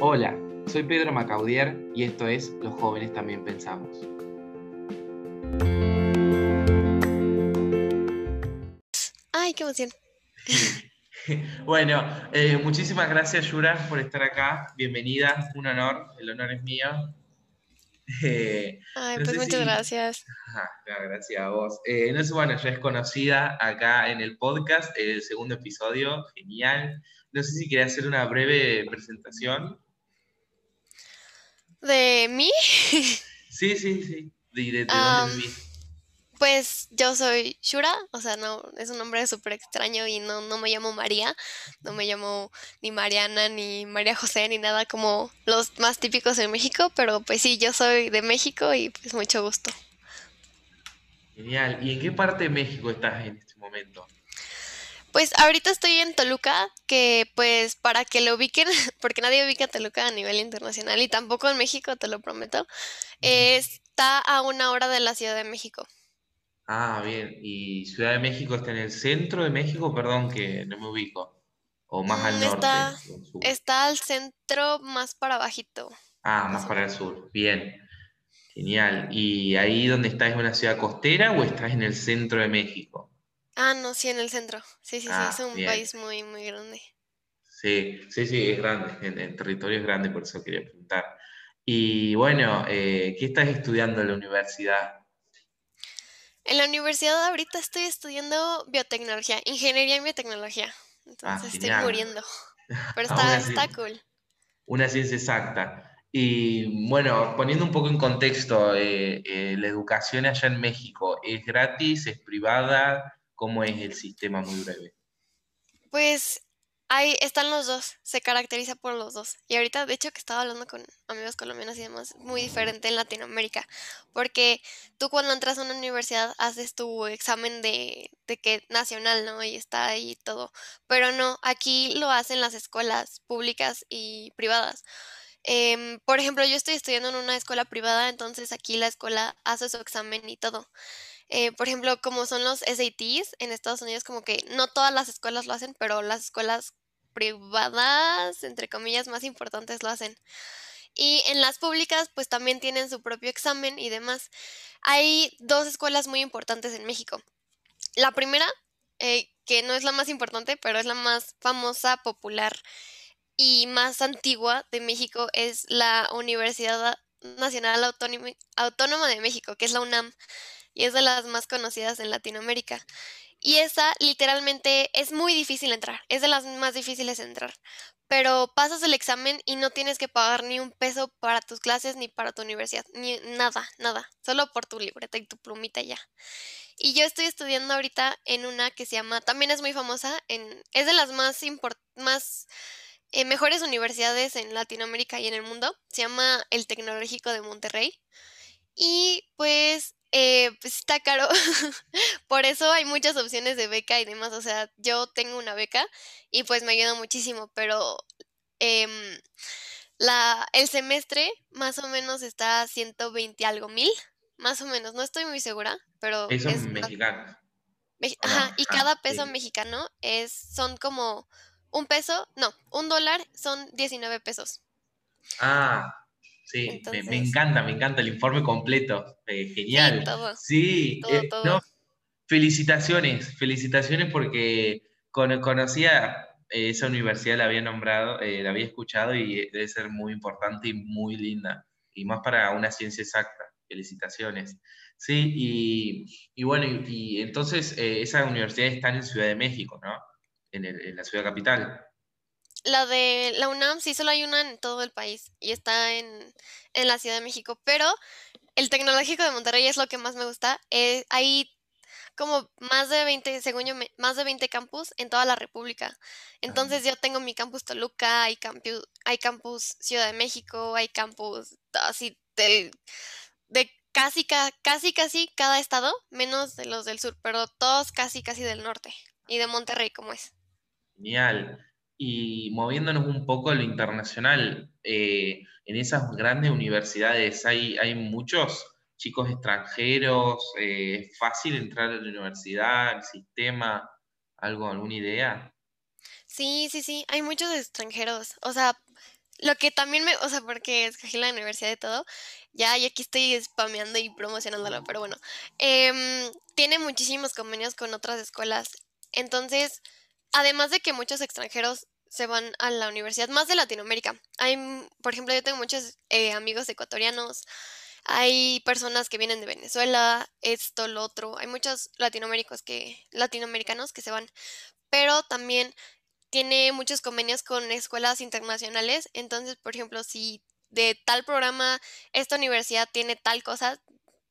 Hola, soy Pedro Macaudier y esto es Los jóvenes también pensamos. Ay, qué emoción. bueno, eh, muchísimas gracias Yura por estar acá. Bienvenida, un honor, el honor es mío. Eh, Ay, pues muchas gracias. gracias a vos. Eh, no sé, bueno, ya es conocida acá en el podcast, el segundo episodio, genial. No sé si quería hacer una breve presentación. ¿De mí? sí, sí, sí. ¿De, dónde vivís? Pues yo soy Shura, o sea, no, es un nombre súper extraño y no, no me llamo María, no me llamo ni Mariana, ni María José, ni nada como los más típicos en México, pero pues sí, yo soy de México y pues mucho gusto. Genial. ¿Y en qué parte de México estás en este momento? Pues ahorita estoy en Toluca, que pues para que lo ubiquen, porque nadie ubica Toluca a nivel internacional y tampoco en México, te lo prometo, está a una hora de la Ciudad de México. Ah, bien. ¿Y Ciudad de México está en el centro de México? Perdón que no me ubico. ¿O más al mm, norte? Está, al centro, más para bajito. Ah, más para el sur. Bien. Genial. ¿Y ahí donde estás es una ciudad costera o estás en el centro de México? Ah, no, sí, en el centro. Sí, sí, sí, ah, es un país muy, muy grande. Sí, sí, sí, es grande. El, territorio es grande, por eso quería preguntar. Y bueno, eh, ¿qué estás estudiando en la universidad? En la universidad ahorita estoy estudiando biotecnología, ingeniería en biotecnología. Entonces ah, estoy muriendo. Pero está, está cool. Una ciencia exacta. Y bueno, poniendo un poco en contexto, eh, eh, la educación allá en México, ¿es gratis? ¿Es privada? ¿Cómo es el sistema muy breve? Pues Ahí están los dos, se caracteriza por los dos. Y ahorita, de hecho, que estaba hablando con amigos colombianos y demás, muy diferente en Latinoamérica. Porque tú cuando entras a una universidad haces tu examen de, de que nacional, ¿no? Y está ahí todo. Pero no, aquí lo hacen las escuelas públicas y privadas. Em, por ejemplo, yo estoy estudiando en una escuela privada, entonces aquí la escuela hace su examen y todo. Eh, por ejemplo, como son los SATs en Estados Unidos, como que no todas las escuelas lo hacen, pero las escuelas privadas, entre comillas, más importantes lo hacen. Y en las públicas, pues también tienen su propio examen y demás. Hay dos escuelas muy importantes en México. La primera, eh, que no es la más importante, pero es la más famosa, popular y más antigua de México, es la Universidad Nacional Autónoma de México, que es la UNAM y es de las más conocidas en Latinoamérica. Y esa literalmente es muy difícil entrar, es de las más difíciles entrar. Pero pasas el examen y no tienes que pagar ni un peso para tus clases ni para tu universidad, ni nada, nada, solo por tu libreta y tu plumita ya. Y yo estoy estudiando ahorita en una que se llama, también es muy famosa, en, es de las más, más eh, mejores universidades en Latinoamérica y en el mundo, se llama el Tecnológico de Monterrey. Y pues eh, pues está caro. Por eso hay muchas opciones de beca y demás. O sea, yo tengo una beca y pues me ayuda muchísimo, pero em, la, el semestre más o menos está a 120 algo mil, más o menos. No estoy muy segura, pero... Pesos es mexicanos. Ajá, y cada peso mexicano es, son como un peso, no, un dólar son 19 pesos. Ah, Sí, me, encanta, me encanta el informe completo. Eh, genial. Sí, eh, felicitaciones, felicitaciones porque conocía eh, esa universidad, la había nombrado, la había escuchado y debe ser muy importante y muy linda. Y más para una ciencia exacta. Felicitaciones. Sí, y, bueno, y, entonces esa universidad está en Ciudad de México, ¿no? En, en la ciudad capital. La de la UNAM sí solo hay una en todo el país y está en, la Ciudad de México, pero el Tecnológico de Monterrey es lo que más me gusta. Eh, hay como más de 20, según yo, más de 20 campus en toda la República. Entonces yo tengo mi campus Toluca, hay campus, hay campus Ciudad de México, hay campus así de, de casi, casi, casi cada estado, menos de los del sur, pero todos casi, casi del norte y de Monterrey como es. Genial. Y moviéndonos un poco a lo internacional, eh, en esas grandes universidades hay, hay muchos chicos extranjeros, eh, ¿es fácil entrar a la universidad, al sistema? ¿Algo, alguna idea? Sí, sí, sí, hay muchos extranjeros. O sea, lo que también me, o sea, porque escogí la universidad de todo, ya, y aquí estoy spameando y promocionándolo, pero bueno, em, tiene muchísimos convenios con otras escuelas. Entonces, además de que muchos extranjeros se van a la universidad, más de Latinoamérica. Hay, por ejemplo, yo tengo muchos eh, amigos ecuatorianos, hay personas que vienen de Venezuela, esto, lo otro, hay muchos latinoamericanos que, latinoamericanos que se van, pero también tiene muchos convenios con escuelas internacionales. Entonces, por ejemplo, si de tal programa esta universidad tiene tal cosa,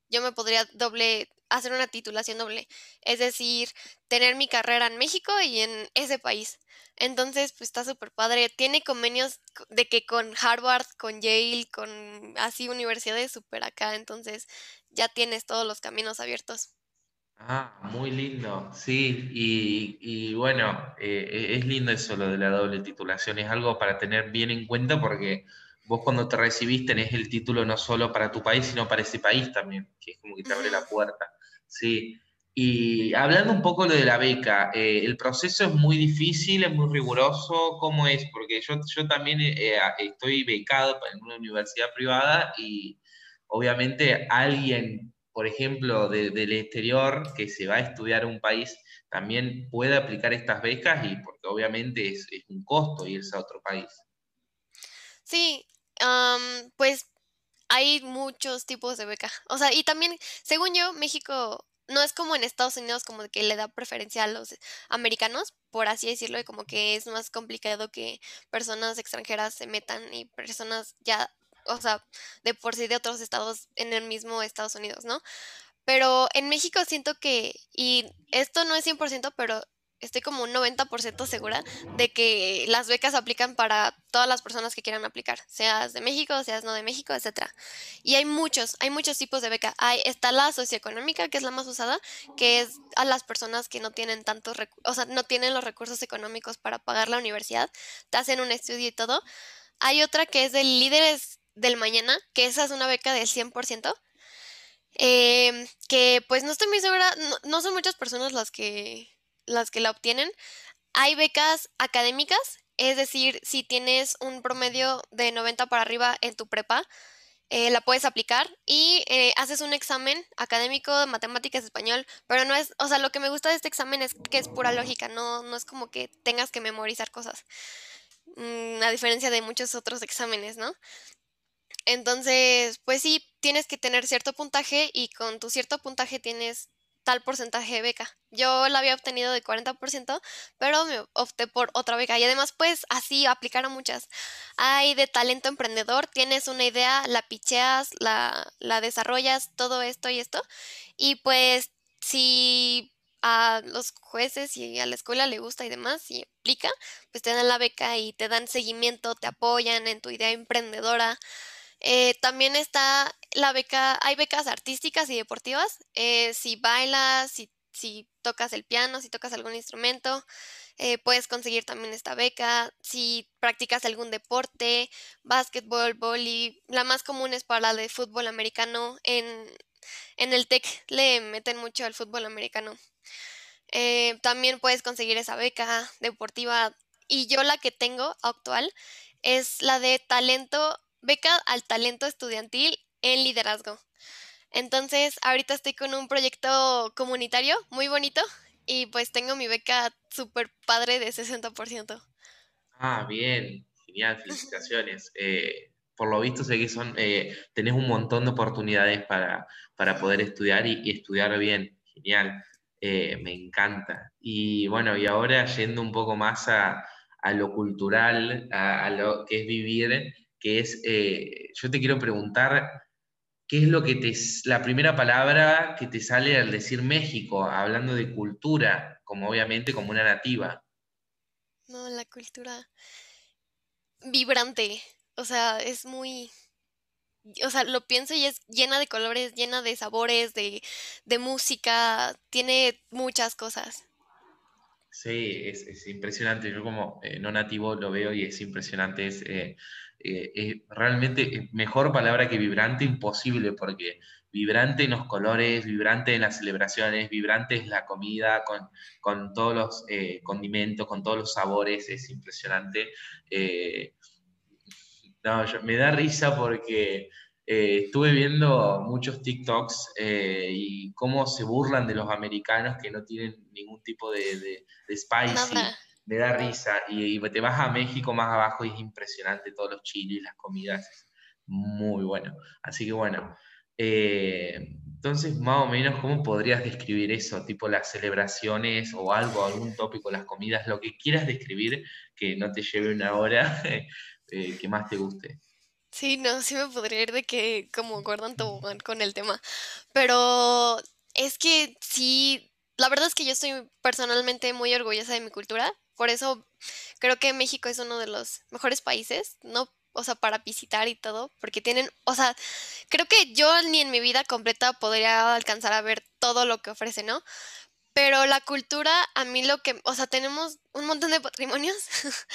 yo me podría doble hacer una titulación doble, es decir, tener mi carrera en México y en ese país. Entonces, pues está súper padre. Tiene convenios de que con Harvard, con Yale, con así universidades súper acá, entonces ya tienes todos los caminos abiertos. Ah, muy lindo, sí, y, bueno, eh, es lindo eso lo de la doble titulación, es algo para tener bien en cuenta porque vos cuando te recibís tenés el título no solo para tu país, sino para ese país también, que es como que te abre la puerta, sí. Y hablando un poco de la beca, eh, ¿el proceso es muy difícil, es muy riguroso? ¿Cómo es? Porque yo, yo también eh, estoy becado en una universidad privada y obviamente alguien por ejemplo, del exterior que se va a estudiar a un país, también puede aplicar estas becas y porque obviamente es, un costo irse a otro país. Sí, pues hay muchos tipos de beca. O sea, y también, según yo, México no es como en Estados Unidos como que le da preferencia a los americanos, por así decirlo, y como que es más complicado que personas extranjeras se metan y personas ya o sea, de por sí de otros estados en el mismo Estados Unidos, ¿no? Pero en México siento que, y esto no es 100%, pero estoy como un 90% segura de que las becas aplican para todas las personas que quieran aplicar, seas de México, seas no de México, etc. Y hay muchos, hay muchos tipos de beca. Hay, está la socioeconómica, que es la más usada, que es a las personas que no tienen tantos, o sea, no tienen los recursos económicos para pagar la universidad, te hacen un estudio y todo. Hay otra que es de líderes del mañana, que esa es una beca del 100%, em, que pues no estoy muy segura, no, son muchas personas las que, las que la obtienen. Hay becas académicas, es decir, si tienes un promedio de 90 para arriba en tu prepa, eh, la puedes aplicar y eh, haces un examen académico de matemáticas español, pero no es, o sea, lo que me gusta de este examen es que es pura lógica, no, no es como que tengas que memorizar cosas, mm, a diferencia de muchos otros exámenes, ¿no? Entonces, pues sí, tienes que tener cierto puntaje y con tu cierto puntaje tienes tal porcentaje de beca. Yo la había obtenido de 40%, pero me opté por otra beca y además pues así aplicar a muchas. Hay de talento emprendedor, tienes una idea, la picheas, la, la desarrollas, todo esto y esto. Y pues si a los jueces y a la escuela le gusta y demás y aplica, pues te dan la beca y te dan seguimiento, te apoyan en tu idea emprendedora. Eh, también está la beca, hay becas artísticas y deportivas. Eh, si bailas, si, si, tocas el piano, si tocas algún instrumento, eh, puedes conseguir también esta beca. Si practicas algún deporte, básquetbol, vóley, la más común es para la de fútbol americano. En, en el TEC le meten mucho al fútbol americano. también puedes conseguir esa beca deportiva. Y yo la que tengo actual es la de talento beca al talento estudiantil en liderazgo. Entonces, ahorita estoy con un proyecto comunitario muy bonito y pues tengo mi beca súper padre de 60%. Ah, bien, genial, felicitaciones. Eh, por lo visto sé que son, eh, tenés un montón de oportunidades para, para poder estudiar y, estudiar bien, genial, eh, me encanta. Y bueno, y ahora yendo un poco más a, lo cultural, a, a, lo que es vivir, que es, eh, yo te quiero preguntar, ¿qué es lo que te, la primera palabra que te sale al decir México, hablando de cultura, como obviamente como una nativa? No, la cultura vibrante, o sea, es muy, o sea, lo pienso y es llena de colores, llena de sabores, de, música, tiene muchas cosas. Sí, es, impresionante. Yo como eh, no nativo lo veo y es impresionante. Es, eh, eh, realmente mejor palabra que vibrante imposible, porque vibrante en los colores, vibrante en las celebraciones, vibrante en la comida, con, con todos los condimentos, con todos los sabores, es impresionante. No, me da risa porque eh, estuve viendo muchos TikToks eh, y cómo se burlan de los americanos que no tienen ningún tipo de, de, spicy. Me da risa. Y, te vas a México más abajo y es impresionante todos los chiles, las comidas. Muy bueno. Así que bueno. Eh, entonces, más o menos, ¿cómo podrías describir eso? Tipo las celebraciones o algo, algún tópico, las comidas, lo que quieras describir que no te lleve una hora, que más te guste. Sí, no, sí me podría ir de que como Gordon Tobogán con el tema. Pero es que sí, la verdad es que yo estoy personalmente muy orgullosa de mi cultura. Por eso creo que México es uno de los mejores países, no o sea, para visitar y todo, porque tienen, o sea, creo que yo ni en mi vida completa podría alcanzar a ver todo lo que ofrece, ¿no? Pero la cultura, a mí lo que, o sea, tenemos un montón de patrimonios.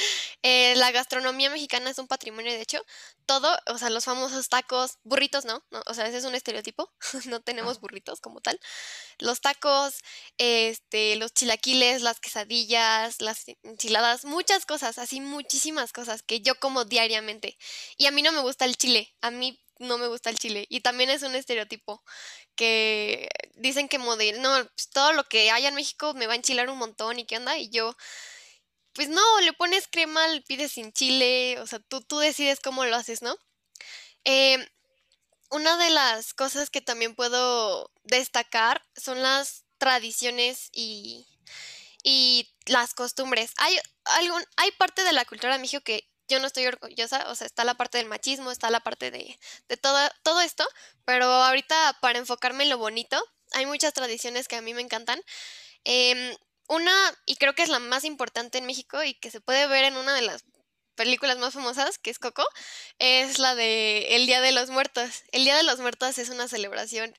Eh, la gastronomía mexicana es un patrimonio, de hecho. Todo, o sea, los famosos tacos, burritos, ¿no? o sea, ese es un estereotipo. no tenemos burritos como tal. Los tacos, este, los chilaquiles, las quesadillas, las enchiladas, muchas cosas, así muchísimas cosas que yo como diariamente. Y a mí no me gusta el chile. A mí no me gusta el chile. Y también es un estereotipo que dicen que no, pues todo lo que haya en México me va a enchilar un montón y qué onda. Y yo, pues no, le pones crema, le pides sin chile, o sea, tú, tú decides cómo lo haces, ¿no? Em, una de las cosas que también puedo destacar son las tradiciones y, y las costumbres. Hay, algún, hay parte de la cultura de México que yo no estoy orgullosa, o sea, está la parte del machismo, está la parte de, de todo, todo esto, pero ahorita para enfocarme en lo bonito, hay muchas tradiciones que a mí me encantan. Em, una, y creo que es la más importante en México y que se puede ver en una de las películas más famosas, que es Coco, es la de El Día de los Muertos. El Día de los Muertos es una celebración.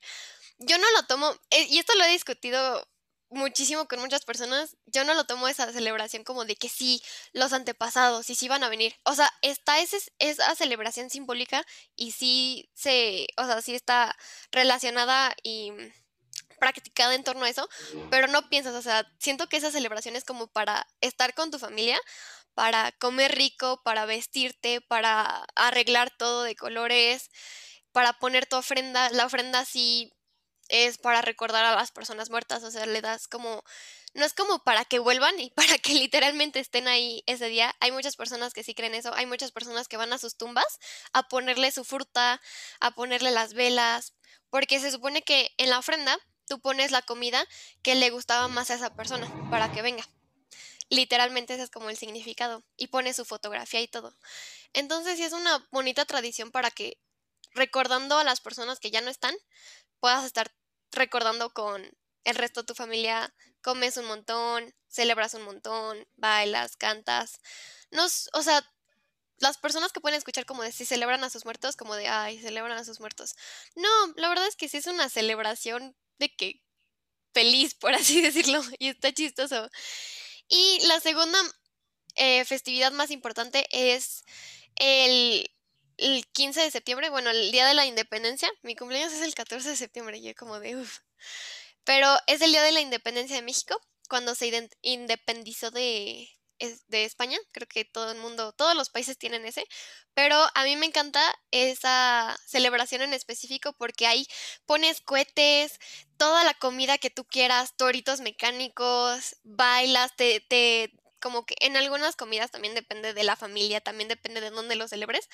Yo no lo tomo, eh, y esto lo he discutido muchísimo con muchas personas, yo no lo tomo esa celebración como de que sí, los antepasados, y sí van a venir. O sea, está ese, esa celebración simbólica y sí se, o sea, sí está relacionada y practicada en torno a eso, pero no piensas, o sea, siento que esa celebración es como para estar con tu familia, para comer rico, para vestirte, para arreglar todo de colores, para poner tu ofrenda, la ofrenda así es para recordar a las personas muertas, o sea, le das como, no es como para que vuelvan y para que literalmente estén ahí ese día. Hay muchas personas que sí creen eso, hay muchas personas que van a sus tumbas a ponerle su fruta, a ponerle las velas, porque se supone que en la ofrenda tú pones la comida que le gustaba más a esa persona para que venga. Literalmente ese es como el significado y pones su fotografía y todo. Entonces sí es una bonita tradición para que recordando a las personas que ya no están, puedas estar recordando con el resto de tu familia, comes un montón, celebras un montón, bailas, cantas. Nos, o sea, las personas que pueden escuchar como de si celebran a sus muertos, como de, ay, celebran a sus muertos. No, la verdad es que sí es una celebración de que feliz, por así decirlo, y está chistoso. Y la segunda eh, festividad más importante es el el 15 de septiembre, bueno, el día de la independencia. Mi cumpleaños es el 14 de septiembre, yo como de uff. Pero es el día de la independencia de México, cuando se independizó de, de España. Creo que todo el mundo, todos los países tienen ese. Pero a mí me encanta esa celebración en específico porque ahí pones cohetes, toda la comida que tú quieras, toritos mecánicos, bailas, te, te como que en algunas comidas también depende de la familia, también depende de dónde lo celebres,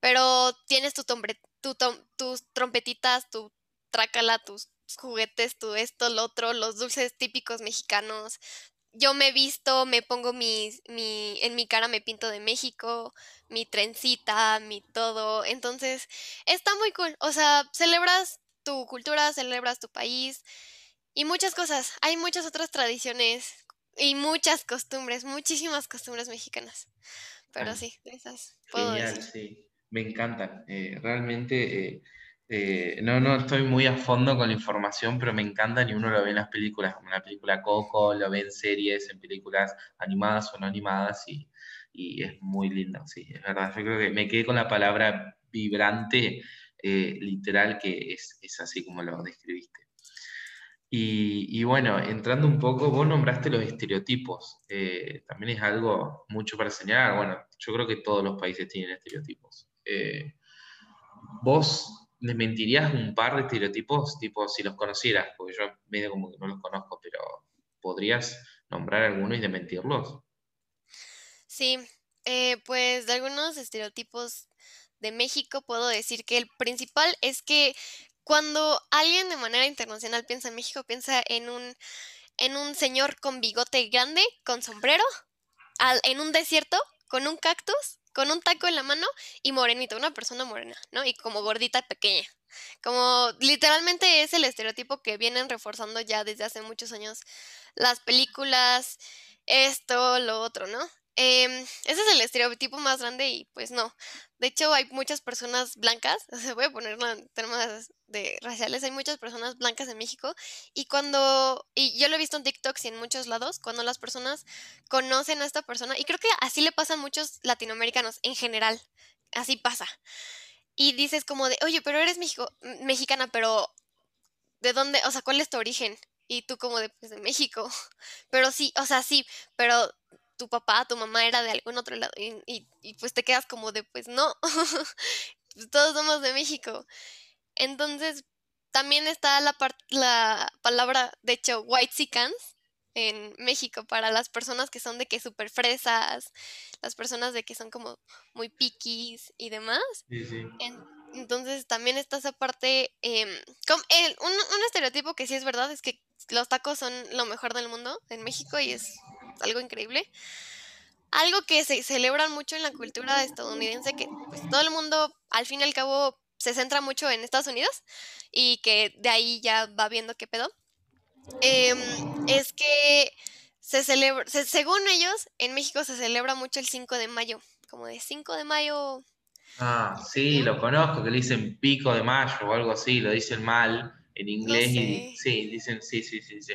pero tienes tu, tu tus trompetitas, tu trácala, tus juguetes, tu esto, lo otro, los dulces típicos mexicanos. Yo me visto, me pongo mi, mi, en mi cara me pinto de México, mi trencita, mi todo. Entonces, está muy cool. O sea, celebras tu cultura, celebras tu país y muchas cosas. Hay muchas otras tradiciones y muchas costumbres, muchísimas costumbres mexicanas. Pero ah, sí, esas puedo genial, sí. Me encanta. Eh, realmente, eh, eh, no, no estoy muy a fondo con la información, pero me encanta y uno lo ve en las películas, como la película Coco, lo ve en series, en películas animadas o no animadas, y, y es muy lindo, sí, es verdad. Yo creo que me quedé con la palabra vibrante, literal, que es, es así como lo describiste. Y, bueno, entrando un poco, vos nombraste los estereotipos. Eh, también es algo mucho para señalar. Bueno, yo creo que todos los países tienen estereotipos. Eh, ¿Vos desmentirías un par de estereotipos, tipo si los conocieras? Porque yo medio como que no los conozco, pero ¿podrías nombrar algunos y desmentirlos? Sí, eh, pues de algunos estereotipos de México puedo decir que el principal es que cuando alguien de manera internacional piensa en México, piensa en un, en un señor con bigote grande, con sombrero, en un desierto, con un cactus, con un taco en la mano y morenito, una persona morena, ¿no? Y como gordita pequeña. Como literalmente es el estereotipo que vienen reforzando ya desde hace muchos años las películas, esto, lo otro, ¿no? Em, ese es el estereotipo más grande y pues no. De hecho, hay muchas personas blancas, se voy a ponerlo en términos de raciales, hay muchas personas blancas en México y cuando, y yo lo he visto en TikTok y en muchos lados, cuando las personas conocen a esta persona, y creo que así le pasa a muchos latinoamericanos en general, así pasa. Y dices como de, oye, pero eres México, mexicana, pero ¿de dónde? O sea, ¿cuál es tu origen? Y tú como de, pues de México. Pero sí, o sea, sí, pero tu papá, tu mamá era de algún otro lado y, pues te quedas como de, pues no, pues, todos somos de México. Entonces, también está la, la palabra, de hecho, white sicans en México para las personas que son de que súper fresas, las personas de que son como muy piquis y demás. entonces también está esa parte, em, un, un, estereotipo que sí es verdad es que los tacos son lo mejor del mundo en México y es algo increíble. Algo que se celebra mucho en la cultura estadounidense, que pues, todo el mundo al fin y al cabo se centra mucho en Estados Unidos y que de ahí ya va viendo qué pedo, em, es que se celebra, según ellos, en México se celebra mucho el 5 de mayo, como de 5 de mayo. Ah, sí, lo conozco, que le dicen pico de mayo o algo así, lo dicen mal en inglés y sí, dicen sí, sí, sí, sí.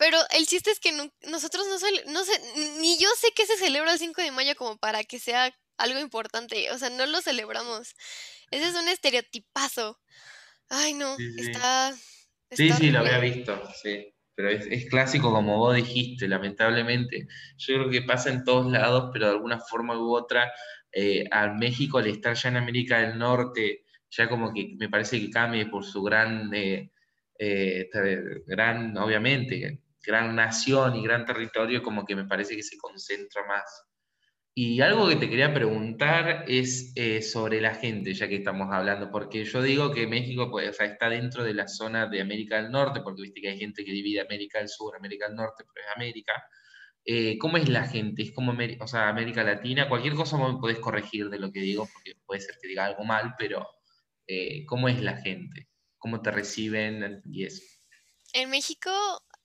Pero el chiste es que nosotros no, no sé, ni yo sé que se celebra el 5 de mayo como para que sea algo importante. O sea, no lo celebramos. Ese es un estereotipazo. Ay, no, está, Sí, sí, lo había visto, sí. Pero es, clásico como vos dijiste, lamentablemente. Yo creo que pasa en todos lados, pero de alguna forma u otra, eh, a México al estar ya en América del Norte, ya como que me parece que cambie por su gran, eh, eh, gran, obviamente, gran nación y gran territorio, como que me parece que se concentra más. Y algo que te quería preguntar es eh, sobre la gente, ya que estamos hablando, porque yo digo que México pues, está dentro de la zona de América del Norte, porque viste que hay gente que divide América del Sur, América del Norte, pero es América. Eh, ¿Cómo es la gente? ¿Es como o sea, América Latina? Cualquier cosa me podés corregir de lo que digo, porque puede ser que diga algo mal, pero eh, ¿cómo es la gente? ¿Cómo te reciben y eso? En México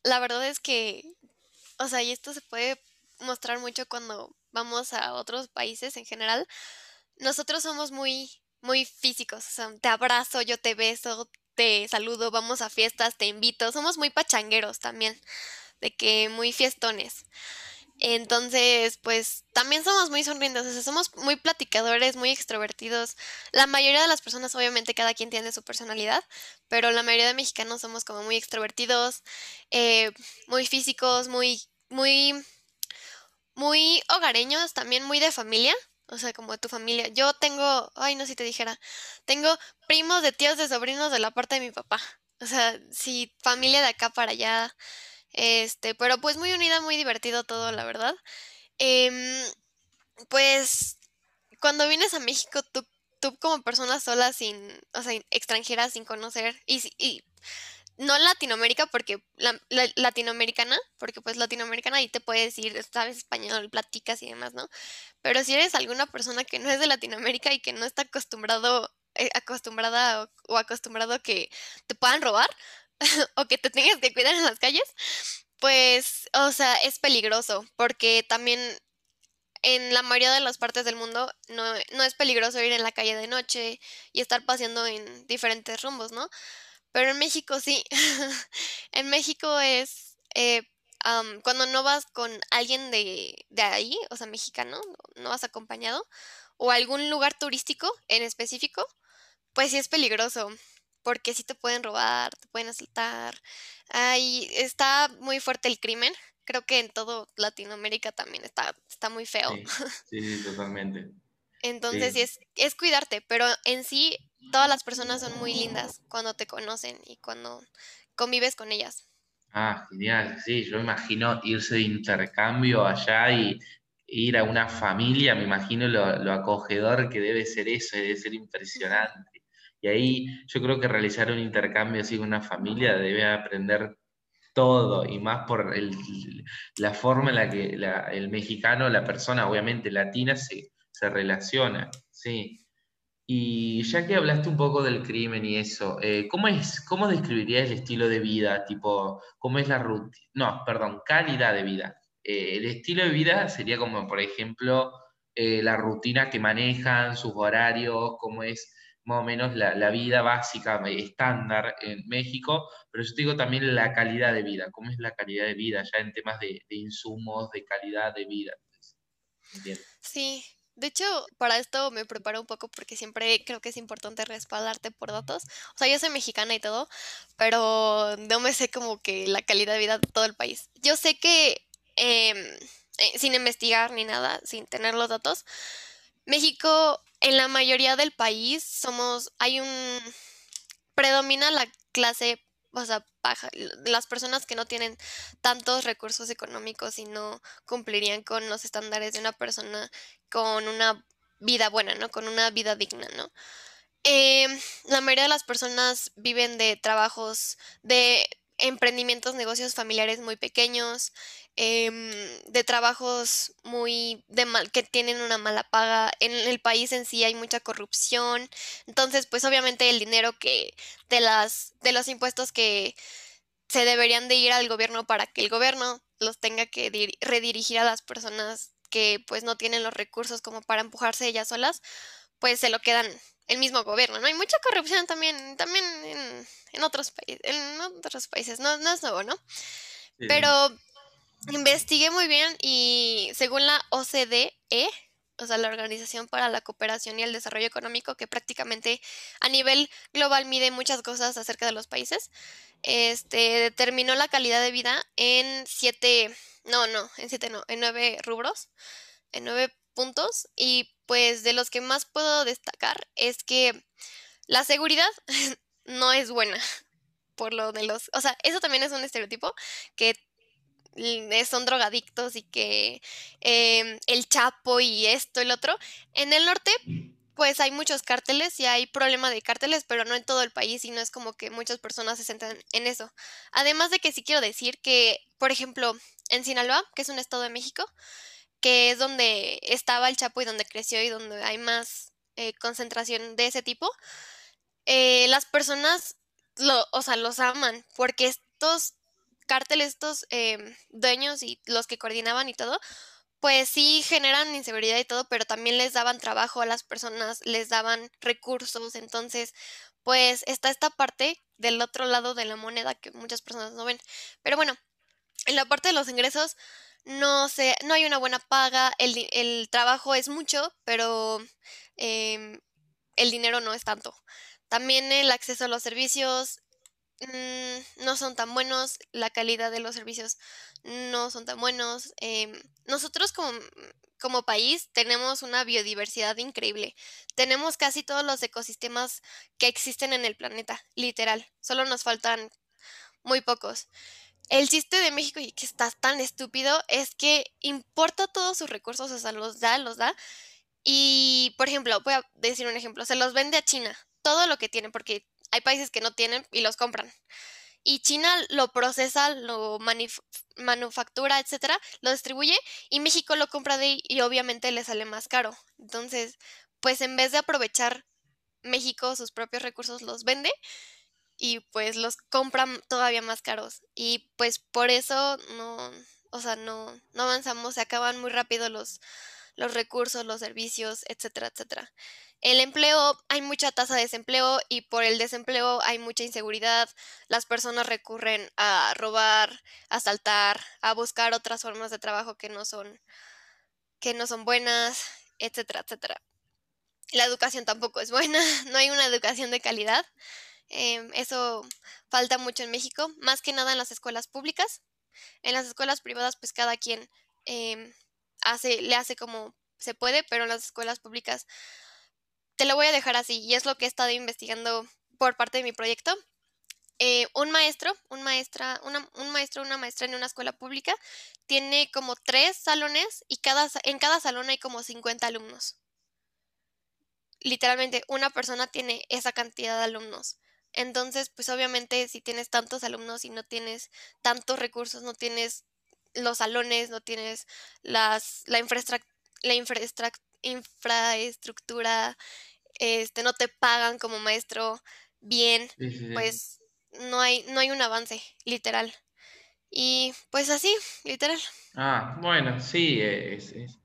la verdad es que, o sea, y esto se puede mostrar mucho cuando vamos a otros países en general. Nosotros somos muy, muy físicos, o sea, te abrazo, yo te beso, te saludo, vamos a fiestas, te invito, somos muy pachangueros también, de que muy fiestones. Entonces, pues también somos muy sonrientes, o sea, somos muy platicadores, muy extrovertidos. La mayoría de las personas, obviamente, cada quien tiene su personalidad, pero la mayoría de mexicanos somos como muy extrovertidos, eh, muy físicos, muy, muy, muy hogareños, también muy de familia. O sea, como tu familia. Yo tengo, ay, no si te dijera, tengo primos de tíos, de sobrinos de la parte de mi papá. O sea, sí, familia de acá para allá. Este, pero pues muy unida, muy divertido todo, la verdad. Em, pues cuando vienes a México, tú, tú como persona sola, sin, o sea, extranjera, sin conocer, y, y no Latinoamérica, porque la, latinoamericana, porque pues latinoamericana ahí te puede decir, sabes español, platicas y demás, ¿no? Pero si eres alguna persona que no es de Latinoamérica y que no está acostumbrado, eh, acostumbrada o, o acostumbrado a que te puedan robar, o que te tengas que cuidar en las calles, pues, o sea, es peligroso, porque también en la mayoría de las partes del mundo no, no, es peligroso ir en la calle de noche y estar paseando en diferentes rumbos, ¿no? Pero en México sí. en México es eh, cuando no vas con alguien de, de, ahí, o sea, mexicano, no vas acompañado, o algún lugar turístico en específico, pues sí es peligroso porque sí te pueden robar, te pueden asaltar. Ahí está muy fuerte el crimen. Creo que en todo Latinoamérica también está, está muy feo. Sí, sí, totalmente. Entonces es, es cuidarte, pero en sí todas las personas son muy lindas cuando te conocen y cuando convives con ellas. Ah, genial, sí, yo imagino irse de intercambio allá y ir a una familia, me imagino lo, acogedor que debe ser eso, debe ser impresionante. Y ahí yo creo que realizar un intercambio así con una familia debe aprender todo y más por la forma en la que el mexicano, la persona obviamente latina se, se relaciona, sí. Y ya que hablaste un poco del crimen y eso, eh, ¿cómo, es, ¿cómo describirías el estilo de vida? Tipo, ¿cómo es la rutina? No, perdón, calidad de vida. Eh, el estilo de vida sería como, por ejemplo, eh, la rutina que manejan, sus horarios, cómo es más o menos la, vida básica, estándar en México, pero yo te digo también la calidad de vida, cómo es la calidad de vida ya en temas de, insumos, de calidad de vida. Sí, de hecho, para esto me preparo un poco porque siempre creo que es importante respaldarte por datos. O sea, yo soy mexicana y todo, pero no me sé como que la calidad de vida de todo el país. Yo sé que, em, eh, sin investigar ni nada, sin tener los datos, México, en la mayoría del país, somos, hay un, predomina la clase o sea, las personas que no tienen tantos recursos económicos y no cumplirían con los estándares de una persona con una vida buena, ¿no? Con una vida digna, ¿no? Em, la mayoría de las personas viven de trabajos, de emprendimientos, negocios familiares muy pequeños, em, de trabajos muy de mal, que tienen una mala paga. En el país en sí hay mucha corrupción. Entonces, pues obviamente el dinero que de las de los impuestos que se deberían de ir al gobierno para que el gobierno los tenga que redirigir a las personas que pues no tienen los recursos como para empujarse ellas solas, pues se lo quedan el mismo gobierno, ¿no? Hay mucha corrupción también, también en, otros países, en otros países, no, no es nuevo, ¿no? Pero investigué muy bien y según la OCDE, o sea, la Organización para la Cooperación y el Desarrollo Económico, que prácticamente a nivel global mide muchas cosas acerca de los países, este, determinó la calidad de vida en siete, no, no, en siete no, en nueve rubros, en nueve puntos, y pues de los que más puedo destacar es que la seguridad no es buena por lo de los, o sea, eso también es un estereotipo que son drogadictos y que em, el Chapo y esto el otro. En el norte, pues hay muchos cárteles y hay problema de cárteles, pero no en todo el país y no es como que muchas personas se centran en eso. Además de que sí quiero decir que, por ejemplo, en Sinaloa, que es un estado de México, que es donde estaba el Chapo y donde creció y donde hay más eh, concentración de ese tipo, eh, las personas, lo, o sea, los aman porque estos cárteles, estos em, dueños y los que coordinaban y todo, pues sí generan inseguridad y todo, pero también les daban trabajo a las personas, les daban recursos, entonces, pues está esta parte del otro lado de la moneda que muchas personas no ven. Pero bueno, en la parte de los ingresos, no sé, no hay una buena paga, el, el trabajo es mucho, pero em, el dinero no es tanto. También el acceso a los servicios Mm, no son tan buenos, la calidad de los servicios no son tan buenos. Em, nosotros como, como país tenemos una biodiversidad increíble. Tenemos casi todos los ecosistemas que existen en el planeta, literal. Solo nos faltan muy pocos. El chiste de México, y que está tan estúpido, es que importa todos sus recursos, o sea, los da, los da. Y, por ejemplo, voy a decir un ejemplo, se los vende a China, todo lo que tiene, porque hay países que no tienen y los compran. Y China lo procesa, lo manufactura, etcétera, lo distribuye y México lo compra de ahí y obviamente le sale más caro. Entonces, pues en vez de aprovechar México sus propios recursos, los vende y pues los compran todavía más caros. Y pues por eso no, o sea, no, no avanzamos, se acaban muy rápido los, los recursos, los servicios, etcétera, etcétera. El empleo, hay mucha tasa de desempleo y por el desempleo hay mucha inseguridad. Las personas recurren a robar, a saltar, a buscar otras formas de trabajo que no son, que no son buenas, etcétera, etcétera. La educación tampoco es buena, no hay una educación de calidad. Em, eso falta mucho en México, más que nada en las escuelas públicas. En las escuelas privadas, pues cada quien em, hace, le hace como se puede, pero en las escuelas públicas te lo voy a dejar así y es lo que he estado investigando por parte de mi proyecto. Eh, un maestro, un maestra, una, un maestro, una maestra en una escuela pública tiene como tres salones y cada, en cada salón hay como 50 alumnos. Literalmente, una persona tiene esa cantidad de alumnos. Entonces, pues obviamente si tienes tantos alumnos y no tienes tantos recursos, no tienes los salones, no tienes las, la, la infraestructura, este, no te pagan como maestro bien, pues no hay, no hay un avance, literal. Y pues así, literal. Ah, bueno, sí, es, es,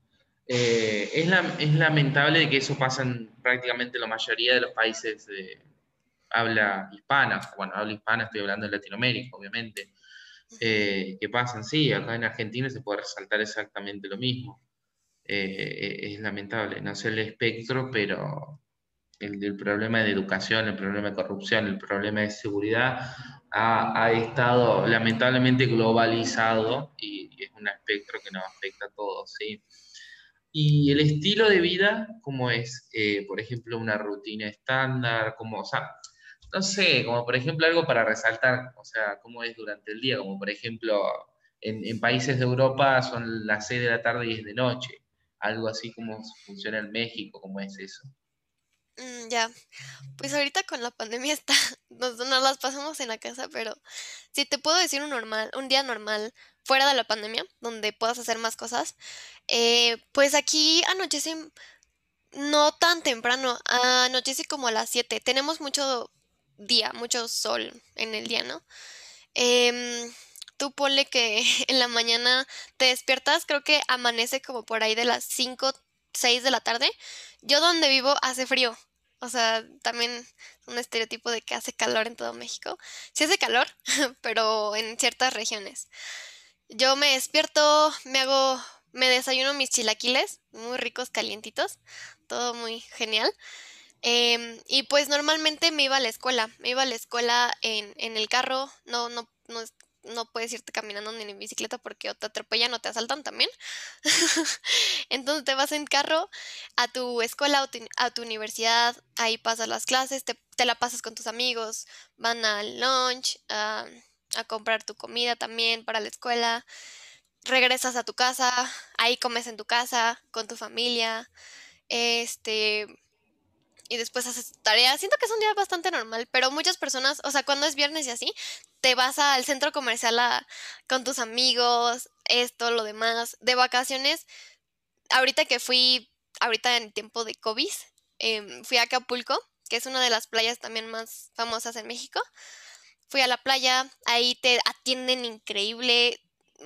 eh, es, lamentable que eso pasa en prácticamente la mayoría de los países de habla hispana. Bueno, habla hispana, estoy hablando de Latinoamérica, obviamente. Eh, que pasan, sí, acá en Argentina se puede resaltar exactamente lo mismo. Eh, es lamentable, no sé el espectro, pero el, problema de educación, el problema de corrupción, el problema de seguridad ha, estado lamentablemente globalizado y, es un espectro que nos afecta a todos, ¿sí? Y el estilo de vida, ¿cómo es? Eh, por ejemplo, una rutina estándar, como, o sea, no sé, como por ejemplo algo para resaltar, o sea, cómo es durante el día, como por ejemplo en, países de Europa son las 6 de la tarde y es de noche, algo así como funciona en México, ¿cómo es eso? Mm, ya, pues ahorita con la pandemia está, nos, las pasamos en la casa, pero si te puedo decir un normal, un día normal fuera de la pandemia, donde puedas hacer más cosas, eh, pues aquí anochece no tan temprano, anochece como a las 7. Tenemos mucho día, mucho sol en el día, ¿no? Em, tú ponle que en la mañana te despiertas, creo que amanece como por ahí de las 5, 6 de la tarde. Yo donde vivo hace frío. O sea, también un estereotipo de que hace calor en todo México. Sí hace calor, pero en ciertas regiones. Yo me despierto, me hago, me desayuno mis chilaquiles, muy ricos, calientitos, todo muy genial. Em, y pues normalmente me iba a la escuela, me iba a la escuela en, en el carro, no, no, no, no puedes irte caminando ni en bicicleta porque o te atropellan o te asaltan también. Entonces te vas en carro a tu escuela, a tu universidad, ahí pasas las clases, te, la pasas con tus amigos, van al lunch, a, a comprar tu comida también para la escuela, regresas a tu casa, ahí comes en tu casa, con tu familia, este y después haces tarea. Siento que es un día bastante normal, pero muchas personas, o sea, cuando es viernes y así, te vas al centro comercial con tus amigos, esto, lo demás. De vacaciones, ahorita que fui, ahorita en tiempo de COVID, em, fui a Acapulco, que es una de las playas también más famosas en México. Fui a la playa, ahí te atienden increíble.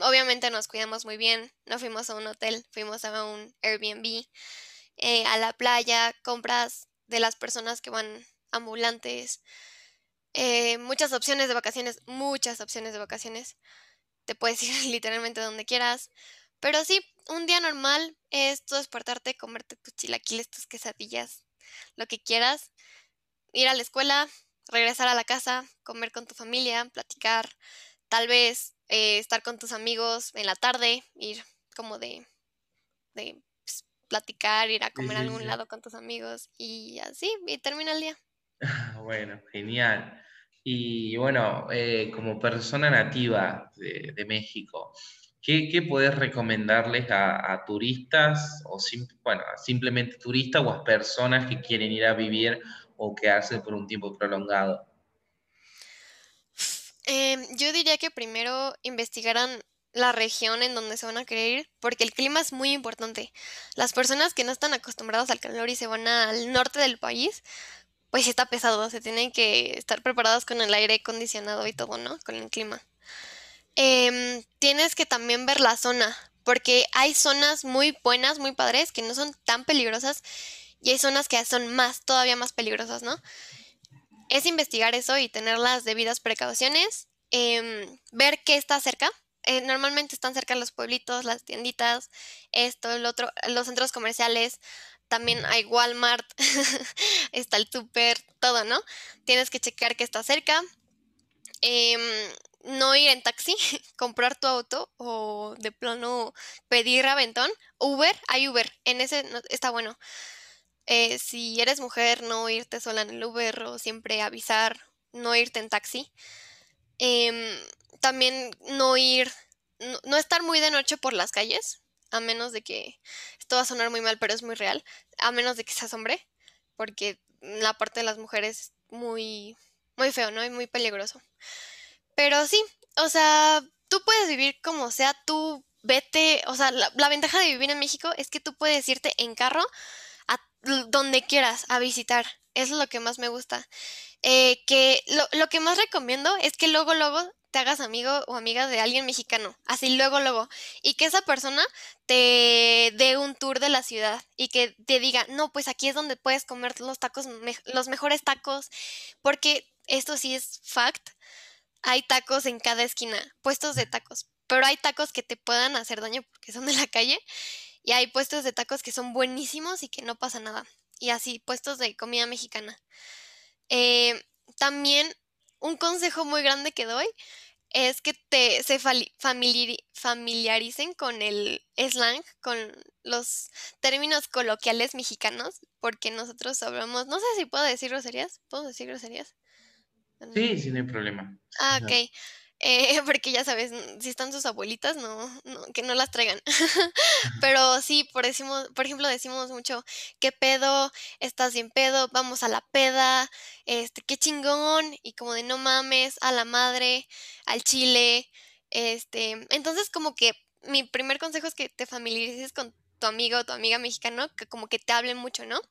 Obviamente nos cuidamos muy bien, no fuimos a un hotel, fuimos a un Airbnb. Eh, a la playa, compras de las personas que van ambulantes. Eh, muchas opciones de vacaciones, muchas opciones de vacaciones. Te puedes ir literalmente donde quieras. Pero sí, un día normal es tú despertarte, comerte tus chilaquiles, tus quesadillas, lo que quieras. Ir a la escuela, regresar a la casa, comer con tu familia, platicar, tal vez eh, estar con tus amigos en la tarde, ir como de, de platicar, ir a comer a algún lado con tus amigos y así, y termina el día. bueno, genial. Y bueno, eh, como persona nativa de, México, ¿qué, ¿qué, podés recomendarles a, turistas o bueno, simplemente turistas o a personas que quieren ir a vivir o quedarse por un tiempo prolongado? Em, yo diría que primero investigaran la región en donde se van a querer ir, porque el clima es muy importante. Las personas que no están acostumbradas al calor y se van al norte del país, pues está pesado, se tienen que estar preparados con el aire acondicionado y todo, ¿no? Con el clima. Em, tienes que también ver la zona, porque hay zonas muy buenas, muy padres, que no son tan peligrosas, y hay zonas que son más, todavía más peligrosas, ¿no? Es investigar eso y tener las debidas precauciones, em, ver qué está cerca, eh, normalmente están cerca los pueblitos, las tienditas, esto, el otro, los centros comerciales, también hay Walmart, está el super, todo, ¿no? Tienes que checar que está cerca. Em, no ir en taxi, comprar tu auto o de plano pedir aventón. Uber, hay Uber, en ese está bueno. Eh, si eres mujer, no irte sola en el Uber o siempre avisar, no irte en taxi. Em, también no ir, no, estar muy de noche por las calles, a menos de que, esto va a sonar muy mal, pero es muy real, a menos de que seas hombre, porque la parte de las mujeres es muy, muy feo, ¿no? Y muy peligroso. Pero sí, o sea, tú puedes vivir como sea, tú vete, o sea, la, ventaja de vivir en México es que tú puedes irte en carro a donde quieras a visitar. Eso es lo que más me gusta. Eh, que lo, lo, que más recomiendo es que luego, luego hagas amigo o amiga de alguien mexicano, así luego, luego, y que esa persona te dé un tour de la ciudad y que te diga, no, pues aquí es donde puedes comer los tacos, los mejores tacos, porque esto sí es fact, hay tacos en cada esquina, puestos de tacos, pero hay tacos que te puedan hacer daño porque son de la calle y hay puestos de tacos que son buenísimos y que no pasa nada. Y así, puestos de comida mexicana. Eh, también un consejo muy grande que doy es que te se familiaricen con el slang, con los términos coloquiales mexicanos, porque nosotros hablamos, no sé si puedo decir groserías, ¿puedo decir groserías? Sí, sí, no hay problema. Ah, ok. Eh, porque ya sabes, si están sus abuelitas, no, que no las traigan. Pero sí, por, decimos, por ejemplo, decimos mucho, ¿qué pedo? ¿Estás bien pedo? Vamos a la peda, este, qué chingón, y como de no mames, a la madre, al chile, este, entonces como que mi primer consejo es que te familiarices con tu amigo o tu amiga mexicano, que como que te hablen mucho, ¿no?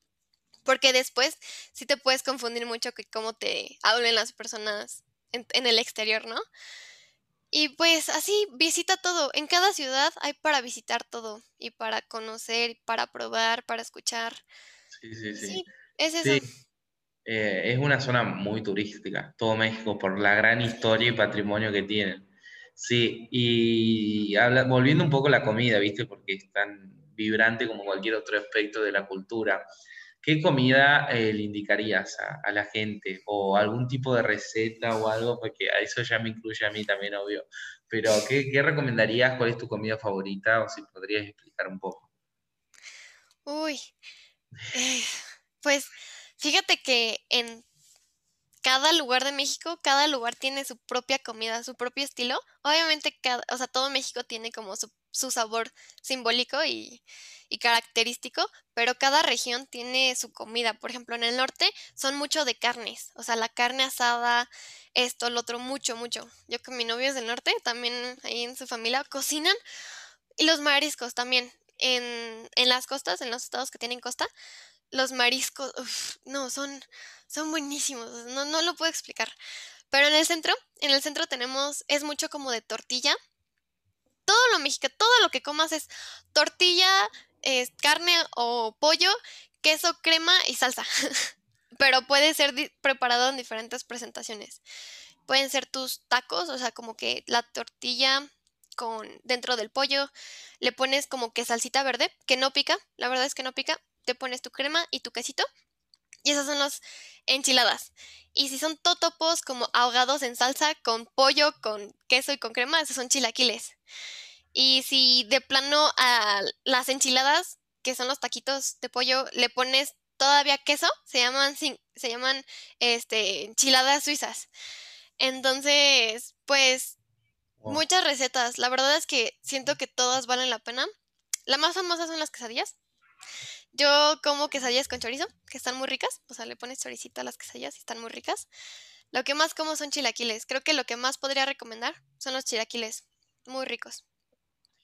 Porque después sí te puedes confundir mucho que cómo te hablen las personas en, el exterior, ¿no? Y pues así, visita todo. En cada ciudad hay para visitar todo. Y para conocer, para probar, para escuchar. Sí, sí, sí. es eso. Eh, es una zona muy turística, todo México, por la gran historia y patrimonio que tienen. Sí, y habla, volviendo un poco a la comida, ¿viste? Porque es tan vibrante como cualquier otro aspecto de la cultura. ¿Qué comida eh, le indicarías a, la gente? ¿O algún tipo de receta o algo? Porque a eso ya me incluye a mí también, obvio. Pero, ¿qué, recomendarías? ¿Cuál es tu comida favorita? O si podrías explicar un poco. Uy, eh, pues fíjate que en cada lugar de México, cada lugar tiene su propia comida, su propio estilo. Obviamente, cada, o sea, todo México tiene como su, su sabor simbólico y, característico, pero cada región tiene su comida. Por ejemplo, en el norte son mucho de carnes, o sea, la carne asada, esto, lo otro, mucho, mucho. Yo con mi novio es del norte, también ahí en su familia cocinan. Y los mariscos también. En, las costas, en los estados que tienen costa, los mariscos, no, son, son buenísimos, no, no lo puedo explicar. Pero en el centro, en el centro tenemos, es mucho como de tortilla. Todo lo mexicano, todo lo que comas es tortilla, carne o pollo, queso, crema y salsa. Pero puede ser preparado en diferentes presentaciones. Pueden ser tus tacos, o sea, como que la tortilla con dentro del pollo, le pones como que salsita verde, que no pica, la verdad es que no pica, te pones tu crema y tu quesito. Y esas son las enchiladas. Y si son totopos como ahogados en salsa con pollo, con queso y con crema, esos son chilaquiles. Y si de plano a las enchiladas, que son los taquitos de pollo, le pones todavía queso, se llaman, se llaman este, enchiladas suizas. Entonces, pues, muchas recetas. La verdad es que siento que todas valen la pena. La más famosa son las quesadillas. Yo como quesadillas con chorizo, que están muy ricas. O sea, le pones choricito a las quesadillas y están muy ricas. Lo que más como son chilaquiles. Creo que lo que más podría recomendar son los chilaquiles. Muy ricos.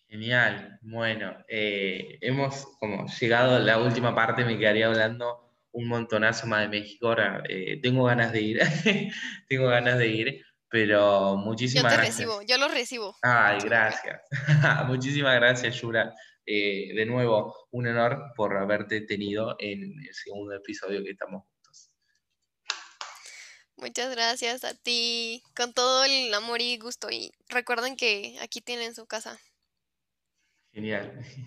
Genial, bueno, eh, hemos como llegado a la última parte, me quedaría hablando un montonazo más de México, ahora eh, tengo ganas de ir, tengo ganas de ir, pero muchísimas gracias. Yo te recibo, yo lo recibo. Ay, gracias. muchísimas gracias, Yura. Eh, de nuevo, un honor por haberte tenido en el segundo episodio que estamos juntos. Muchas gracias a ti, con todo el amor y gusto. Y recuerden que aquí tienen su casa. Genial.